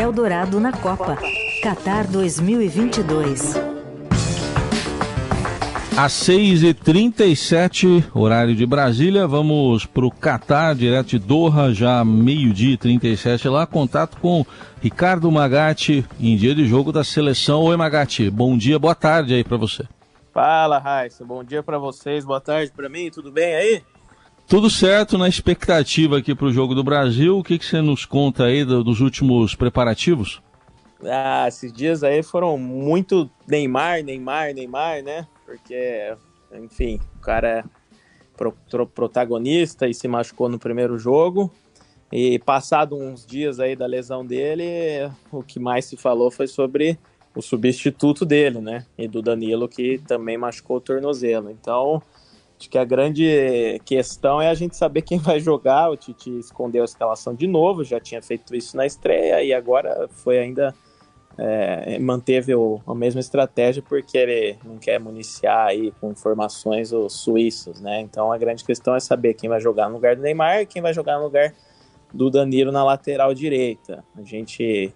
Eldorado na Copa. Qatar 2022. Às 6h37, horário de Brasília, vamos para o Catar, direto de Doha, já meio-dia e 37 lá. Contato com Ricardo Magatti, em dia de jogo da seleção. Oi, Magatti, bom dia, boa tarde aí para você. Fala, Raíssa, bom dia para vocês, boa tarde para mim, tudo bem aí? Tudo certo, na expectativa aqui para o Jogo do Brasil. O que, que você nos conta aí dos últimos preparativos? Ah, esses dias aí foram muito Neymar, Neymar, Neymar, né? porque, enfim, o cara é pro, pro, protagonista e se machucou no primeiro jogo. E passado uns dias aí da lesão dele, o que mais se falou foi sobre o substituto dele, né? E do Danilo, que também machucou o tornozelo. Então, acho que a grande questão é a gente saber quem vai jogar. O Tite escondeu a escalação de novo, já tinha feito isso na estreia e agora foi ainda é, manteve o, a mesma estratégia porque ele não quer municiar aí com informações os suíços, né? Então a grande questão é saber quem vai jogar no lugar do Neymar e quem vai jogar no lugar do Danilo na lateral direita. A gente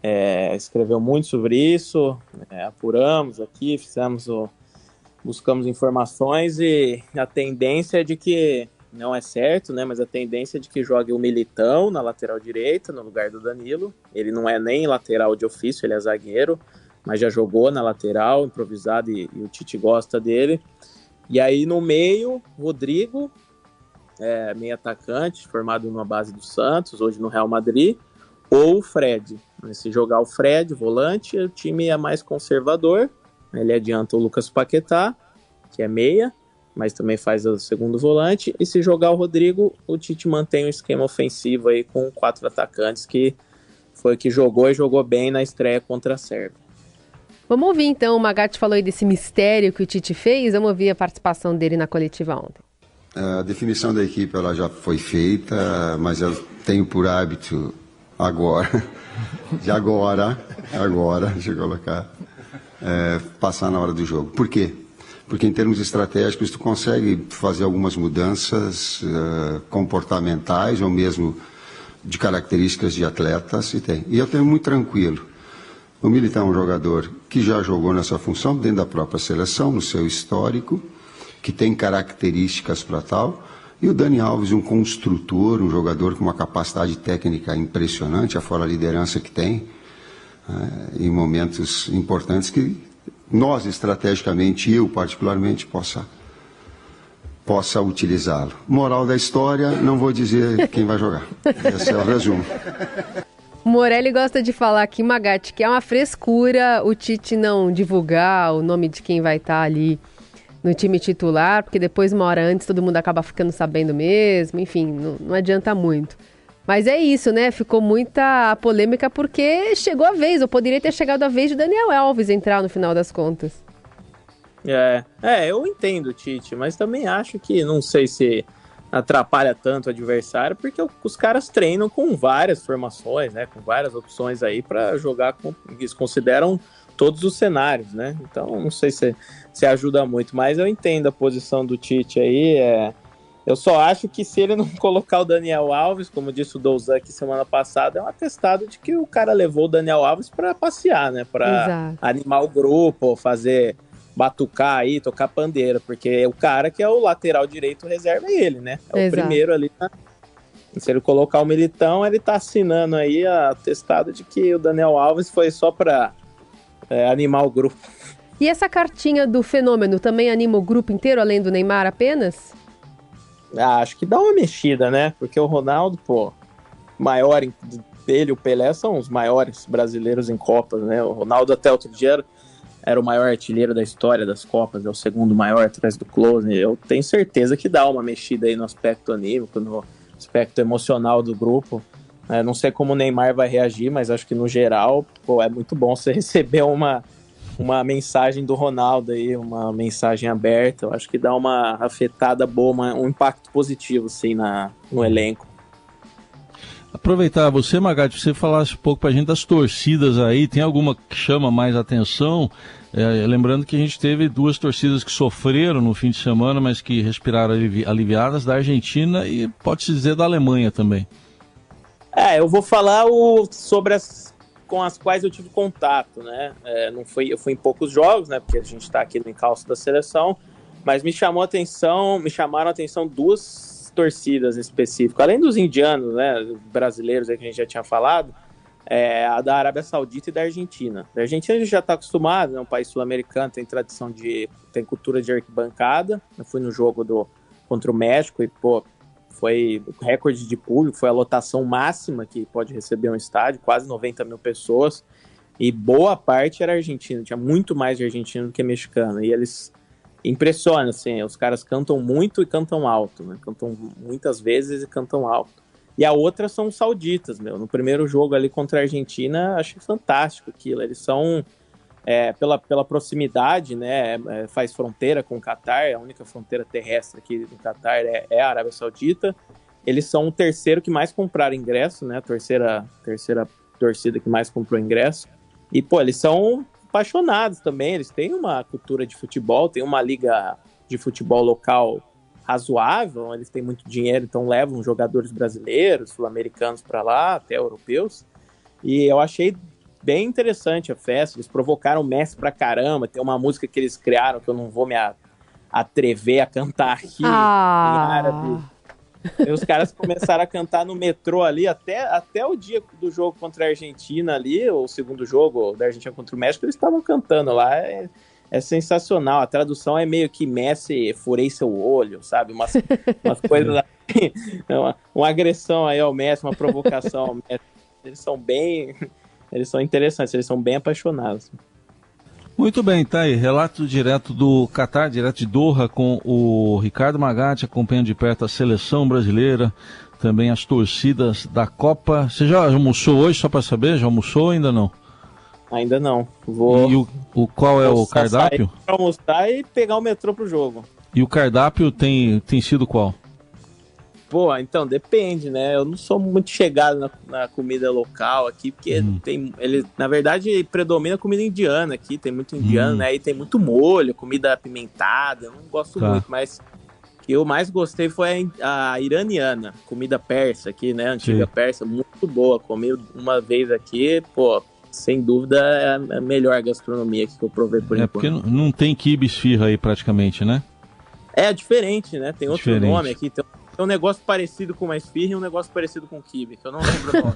é, escreveu muito sobre isso, é, apuramos aqui, fizemos o, buscamos informações e a tendência é de que não é certo, né? Mas a tendência é de que jogue o Militão na lateral direita, no lugar do Danilo. Ele não é nem lateral de ofício, ele é zagueiro, mas já jogou na lateral, improvisado, e, e o Tite gosta dele. E aí no meio, Rodrigo, é, meio atacante, formado numa base do Santos, hoje no Real Madrid, ou o Fred. Se jogar o Fred, volante, o time é mais conservador. Ele adianta o Lucas Paquetá, que é meia, mas também faz o segundo volante. E se jogar o Rodrigo, o Tite mantém um esquema ofensivo aí com quatro atacantes, que foi que jogou e jogou bem na estreia contra a Sérvia. Vamos ouvir então, o Magatti falou aí desse mistério que o Tite fez, vamos ouvir a participação dele na coletiva ontem. A definição da equipe ela já foi feita, mas eu tenho por hábito agora, de agora, agora, deixa eu colocar, é, passar na hora do jogo. Por quê? porque em termos estratégicos tu consegue fazer algumas mudanças uh, comportamentais ou mesmo de características de atletas e tem. E eu tenho muito tranquilo. O Militar é um jogador que já jogou nessa função dentro da própria seleção, no seu histórico, que tem características para tal. E o Dani Alves, um construtor, um jogador com uma capacidade técnica impressionante, afora a liderança que tem, em momentos importantes que nós estrategicamente, eu particularmente, possa, possa utilizá-lo. Moral da história, não vou dizer quem vai jogar. Esse é o resumo. Morelli gosta de falar aqui, Magatti, que é uma frescura o Tite não divulgar o nome de quem vai estar ali no time titular, porque depois, uma hora antes, todo mundo acaba ficando sabendo mesmo, enfim, não, não adianta muito. Mas é isso, né? Ficou muita polêmica porque chegou a vez, ou poderia ter chegado a vez de Daniel Alves entrar no final das contas. É, é, eu entendo, Tite, mas também acho que não sei se atrapalha tanto o adversário, porque os caras treinam com várias formações, né? Com várias opções aí para jogar com. Eles consideram todos os cenários, né? Então não sei se, se ajuda muito, mas eu entendo a posição do Tite aí. É, eu só acho que se ele não colocar o Daniel Alves, como disse o Douzan aqui semana passada, é um atestado de que o cara levou o Daniel Alves para passear, né? Para animar o grupo, fazer batucar aí, tocar pandeira, porque o cara que é o lateral direito reserva é ele, né? É Exato. o primeiro ali. Né? Se ele colocar o Militão, ele tá assinando aí atestado de que o Daniel Alves foi só para é, animar o grupo. E essa cartinha do fenômeno também anima o grupo inteiro, além do Neymar apenas? Ah, acho que dá uma mexida, né? Porque o Ronaldo, pô, maior dele, o Pelé são os maiores brasileiros em Copas, né? O Ronaldo até outro dia era, o maior artilheiro da história das Copas, é o segundo maior atrás do Close. Eu tenho certeza que dá uma mexida aí no aspecto anímico, no aspecto emocional do grupo. É, não sei como o Neymar vai reagir, mas acho que no geral, pô, é muito bom você receber uma uma mensagem do Ronaldo aí, uma mensagem aberta. Eu acho que dá uma afetada boa, uma, um impacto positivo, assim, na, no elenco. Aproveitar você, Magatti, você falasse um pouco para a gente das torcidas aí. Tem alguma que chama mais atenção? É, lembrando que a gente teve duas torcidas que sofreram no fim de semana, mas que respiraram alivi aliviadas, da Argentina e pode-se dizer da Alemanha também. É, eu vou falar o, sobre as com as quais eu tive contato, né? É, não foi, eu fui em poucos jogos, né? Porque a gente está aqui no encalço da seleção, mas me chamou a atenção, me chamaram a atenção duas torcidas em específico, além dos indianos, né? Brasileiros aí que a gente já tinha falado, é, a da Arábia Saudita e da Argentina. A Argentina a gente já está acostumado, é um país sul-americano, tem tradição de. tem cultura de arquibancada. Eu fui no jogo do contra o México e, pô, foi recorde de público, foi a lotação máxima que pode receber um estádio, quase 90 mil pessoas. E boa parte era argentino, tinha muito mais de argentino do que mexicano. E eles impressionam, assim, os caras cantam muito e cantam alto, né? Cantam muitas vezes e cantam alto. E a outra são os sauditas, meu. No primeiro jogo ali contra a Argentina, achei fantástico aquilo. Eles são é, pela, pela proximidade, né, é, faz fronteira com o Catar, a única fronteira terrestre aqui do Catar é, é, a Arábia Saudita. Eles são o terceiro que mais compraram ingresso, né, a terceira, terceira torcida que mais comprou ingresso. E, pô, eles são apaixonados também, eles têm uma cultura de futebol, tem uma liga de futebol local razoável, eles têm muito dinheiro, então levam jogadores brasileiros, sul-americanos para lá, até europeus. E eu achei bem interessante a festa. Eles provocaram o Messi pra caramba. Tem uma música que eles criaram que eu não vou me atrever a cantar aqui ah. em árabe. E os caras começaram a cantar no metrô ali até, até o dia do jogo contra a Argentina ali, o segundo jogo da Argentina contra o México, eles estavam cantando lá. É, é, sensacional. A tradução é meio que Messi, furei seu olho, sabe? Umas, umas coisas assim. Uma, uma agressão aí ao Messi, uma provocação ao Messi. Eles são bem eles são interessantes, eles são bem apaixonados. Muito bem, tá aí. Relato direto do Catar, direto de Doha, com o Ricardo Magatti, acompanhando de perto a seleção brasileira, também as torcidas da Copa. Você já almoçou hoje, só para saber? Já almoçou ou ainda não? Ainda não. Vou. E o, o qual é o cardápio? Para almoçar e pegar o metrô pro jogo. E o cardápio tem, tem sido qual? Pô, então depende, né? Eu não sou muito chegado na, na comida local aqui, porque hum. tem. Ele, na verdade, predomina comida indiana aqui, tem muito indiano, hum. né? E tem muito molho, comida apimentada. Eu não gosto tá. muito, mas que eu mais gostei foi a, iraniana, comida persa aqui, né? Antiga Sim. persa, muito boa. Comi uma vez aqui, pô, sem dúvida é a melhor gastronomia que eu provei por é enquanto. É porque não tem kibe esfirra aí praticamente, né? É diferente, né? Tem outro diferente. nome aqui, tem é um negócio parecido com uma esfirra e um negócio parecido com kibe, que eu não lembro o nome.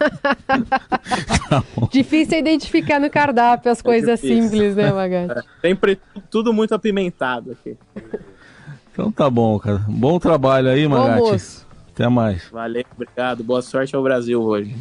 Difícil identificar no cardápio as é coisas difícil. simples, né, Magatti? É, sempre tudo muito apimentado aqui. Então tá bom, cara. Bom trabalho aí, Magatti. Até mais. Valeu, obrigado. Boa sorte ao Brasil hoje.